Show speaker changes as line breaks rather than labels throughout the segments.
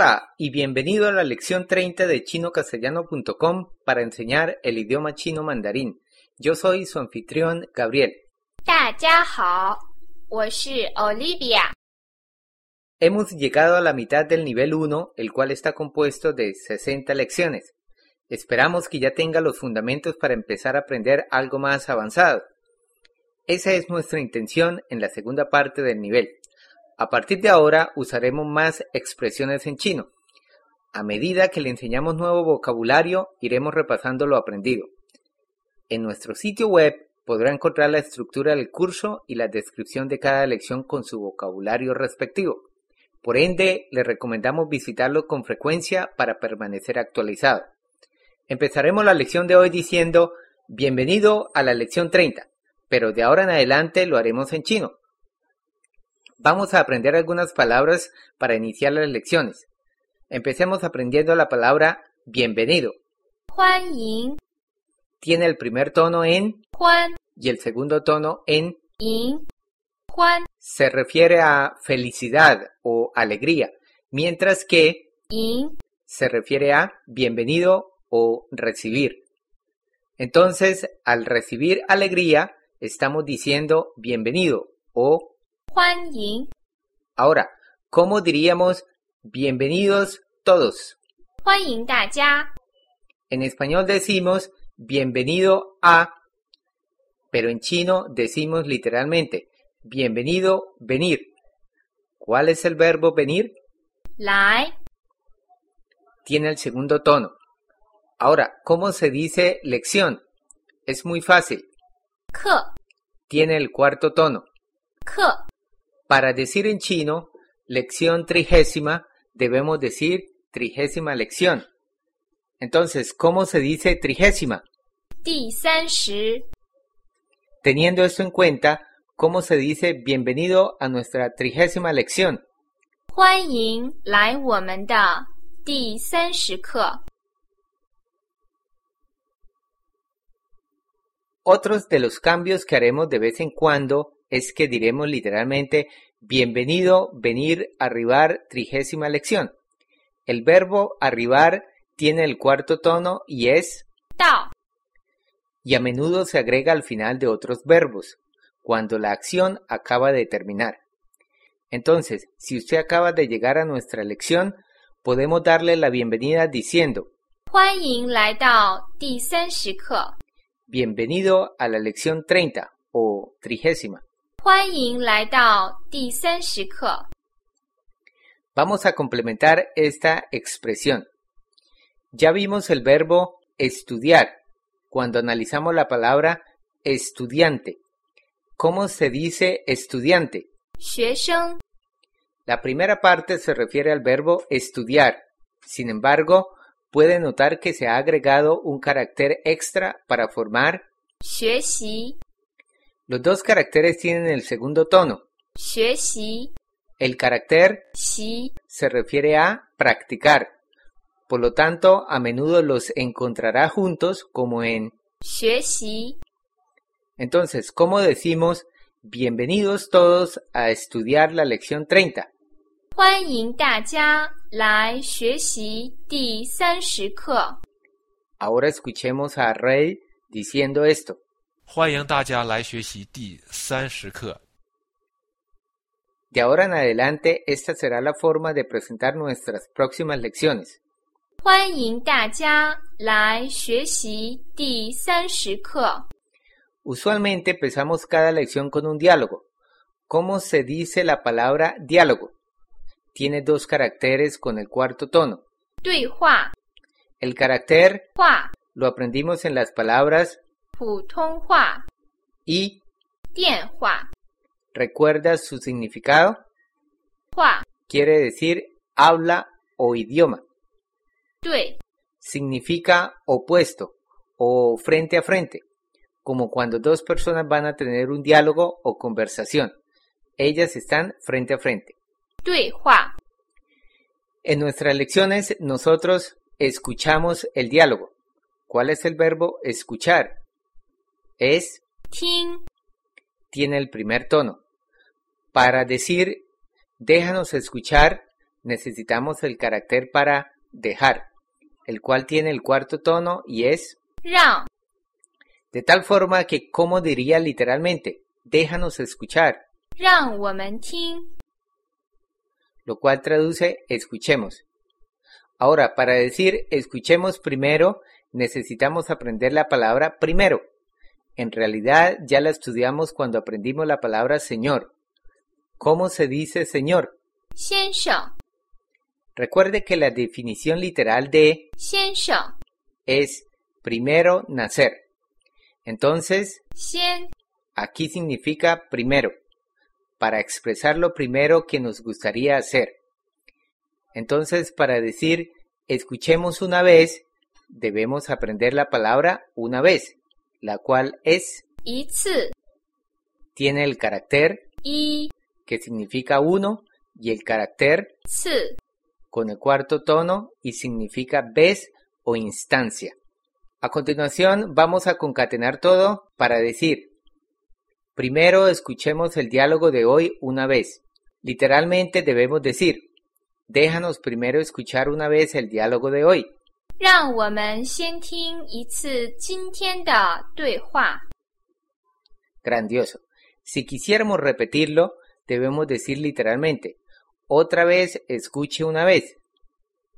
Hola y bienvenido a la lección 30 de chinocastellano.com para enseñar el idioma chino mandarín. Yo soy su anfitrión Gabriel. Hemos llegado a la mitad del nivel 1, el cual está compuesto de 60 lecciones. Esperamos que ya tenga los fundamentos para empezar a aprender algo más avanzado. Esa es nuestra intención en la segunda parte del nivel. A partir de ahora usaremos más expresiones en chino. A medida que le enseñamos nuevo vocabulario, iremos repasando lo aprendido. En nuestro sitio web podrá encontrar la estructura del curso y la descripción de cada lección con su vocabulario respectivo. Por ende, le recomendamos visitarlo con frecuencia para permanecer actualizado. Empezaremos la lección de hoy diciendo bienvenido a la lección 30, pero de ahora en adelante lo haremos en chino. Vamos a aprender algunas palabras para iniciar las lecciones. Empecemos aprendiendo la palabra bienvenido.
Juan yin.
Tiene el primer tono en
Juan
y el segundo tono en
yin. Juan
se refiere a felicidad o alegría, mientras que
yin
se refiere a bienvenido o recibir. Entonces, al recibir alegría, estamos diciendo bienvenido o
欢迎，
ahora, ¿cómo diríamos bienvenidos todos?
欢迎大家，
En español decimos bienvenido a, pero en chino decimos literalmente bienvenido venir. ¿Cuál es el verbo venir?
来，
Tiene el segundo tono. Ahora, ¿cómo se dice lección? Es muy fácil.
课，
Tiene el cuarto tono.
课，
Para decir en chino lección trigésima, debemos decir trigésima lección. Entonces, ¿cómo se dice trigésima? Teniendo esto en cuenta, ¿cómo se dice bienvenido a nuestra trigésima lección? Otros de los cambios que haremos de vez en cuando es que diremos literalmente bienvenido, venir, arribar, trigésima lección. El verbo arribar tiene el cuarto tono y es
ta.
Y a menudo se agrega al final de otros verbos, cuando la acción acaba de terminar. Entonces, si usted acaba de llegar a nuestra lección, podemos darle la bienvenida diciendo Bienvenido a la lección 30 o trigésima.
欢迎来到第三十课。
Vamos a complementar esta expresión. Ya vimos el verbo estudiar cuando analizamos la palabra estudiante. ¿Cómo se dice estudiante?
学生，
La primera parte se refiere al verbo estudiar. Sin embargo, puede notar que se ha agregado un carácter extra para formar.
学习，
Los dos caracteres tienen el segundo tono. El carácter
xi
se refiere a practicar. Por lo tanto, a menudo los encontrará juntos como en Entonces, ¿cómo decimos bienvenidos todos a estudiar la lección 30? Ahora escuchemos a Rey diciendo esto.
欢迎大家来学习第三十课。
De ahora en adelante, esta será la forma de presentar nuestras próximas lecciones.
欢迎大家来学习第三十课。
Usualmente empezamos cada lección con un diálogo. ¿Cómo se dice la palabra diálogo? Tiene dos caracteres con el cuarto tono.
对话，
El carácter
话，
lo aprendimos en las palabras
普通话，
y
电话，
¿recuerdas su significado?
话，
Quiere decir habla o idioma.
对，
Significa opuesto o frente a frente, como cuando dos personas van a tener un diálogo o conversación. Ellas están frente a frente.
对话，
En nuestras lecciones nosotros escuchamos el diálogo. ¿Cuál es el verbo escuchar? es
Ting.
Tiene el primer tono. Para decir déjanos escuchar, necesitamos el carácter para dejar, el cual tiene el cuarto tono y es
Rao.
De tal forma que, como diría literalmente, déjanos escuchar. Lo cual traduce escuchemos. Ahora, para decir escuchemos primero, necesitamos aprender la palabra primero, en realidad ya la estudiamos cuando aprendimos la palabra Señor. ¿Cómo se dice Señor? Recuerde que la definición literal de es primero nacer. Entonces, aquí significa primero, para expresar lo primero que nos gustaría hacer. Entonces, para decir escuchemos una vez, debemos aprender la palabra una vez la cual es tiene el carácter
y
que significa uno y el carácter con el cuarto tono y significa vez o instancia. A continuación vamos a concatenar todo para decir, primero escuchemos el diálogo de hoy una vez. Literalmente debemos decir, déjanos primero escuchar una vez el diálogo de hoy.
让我们先听一次今天的对话。
Grandioso. Si quisiéramos repetirlo, debemos decir literalmente, otra vez escuche una vez.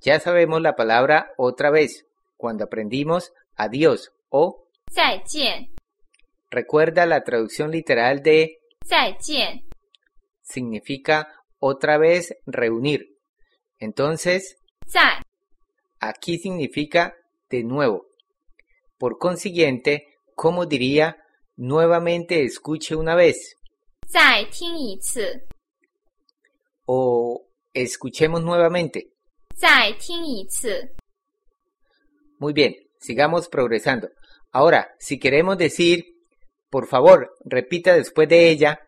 Ya sabemos la palabra otra vez cuando aprendimos adiós o
再见，
recuerda la traducción literal de
再见，
significa otra vez reunir. Entonces,
再
aquí significa de nuevo. Por consiguiente, como diría, nuevamente escuche una vez. O escuchemos nuevamente. Muy bien, sigamos progresando. Ahora, si queremos decir, por favor, repita después de ella,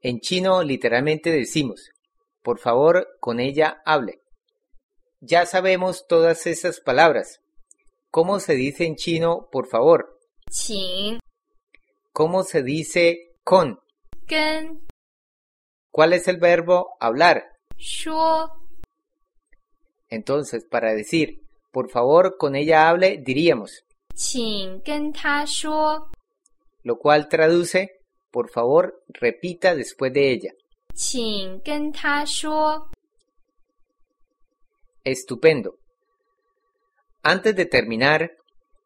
en chino literalmente decimos, por favor, con ella hable. Ya sabemos todas esas palabras. ¿Cómo se dice en chino, por favor?
Qin.
¿Cómo se dice con?
Gen.
¿Cuál es el verbo hablar?
Shuo.
Entonces, para decir, por favor, con ella hable, diríamos. Lo cual traduce, por favor, repita después de ella.
Qin gen ta
Estupendo. Antes de terminar,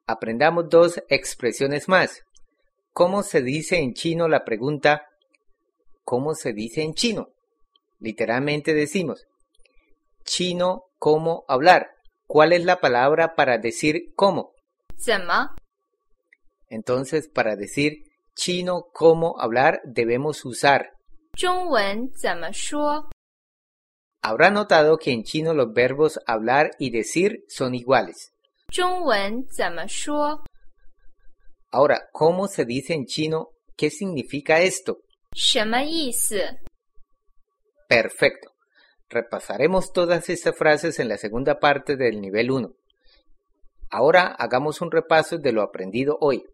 aprendamos dos expresiones más. ¿Cómo se dice en chino la pregunta? ¿Cómo se dice en chino? Literalmente decimos, chino, ¿cómo hablar? ¿Cuál es la palabra para decir cómo?
怎么
Entonces, para decir chino, ¿cómo hablar? debemos usar.
中文怎么说？
Habrá notado que en chino los verbos hablar y decir son iguales. Ahora, ¿cómo se dice en chino? ¿Qué significa esto? Perfecto. Repasaremos todas estas frases en la segunda parte del nivel 1. Ahora hagamos un repaso de lo aprendido hoy.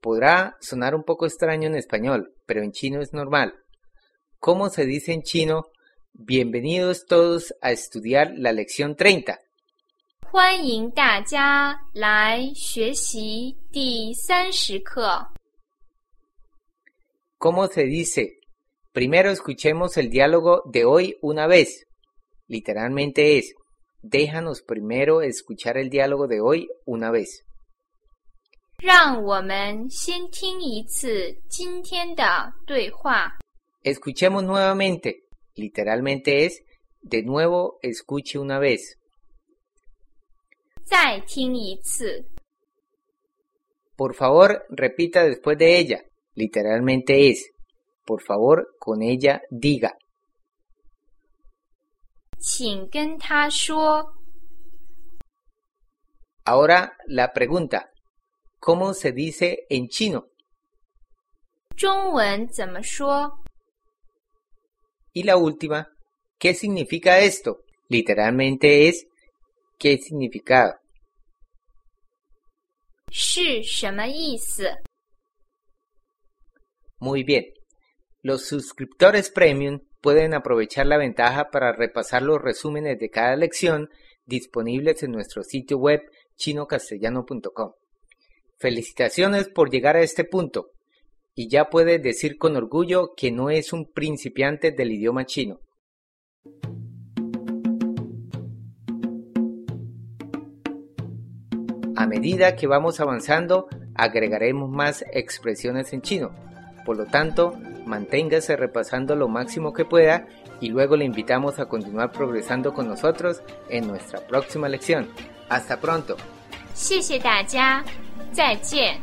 Podrá sonar un poco extraño en español, pero en chino es normal. ¿Cómo se dice en chino Bienvenidos todos a estudiar la lección 30.
欢迎大家来学习第三十课。
¿Cómo se dice? Primero escuchemos el diálogo de hoy una vez. Literalmente es, déjanos primero escuchar el diálogo de hoy una vez.
让我们先听一次今天的对话。
Escuchemos nuevamente. Literalmente es, de nuevo escuche una vez.
再听一次，
Por favor, repita después de ella. Literalmente es, por favor, con ella diga.
请跟他说。
Ahora la pregunta, ¿cómo se dice en chino?
中文怎么说？
Y la última, ¿qué significa esto? Literalmente es, ¿qué significado?
是什么意思？
Muy bien. Los suscriptores premium pueden aprovechar la ventaja para repasar los resúmenes de cada lección disponibles en nuestro sitio web chinocastellano.com. Felicitaciones por llegar a este punto y ya puede decir con orgullo que no es un principiante del idioma chino. A medida que vamos avanzando, agregaremos más expresiones en chino. Por lo tanto, manténgase repasando lo máximo que pueda y luego le invitamos a continuar progresando con nosotros en nuestra próxima lección. Hasta pronto.
谢谢大家，再见。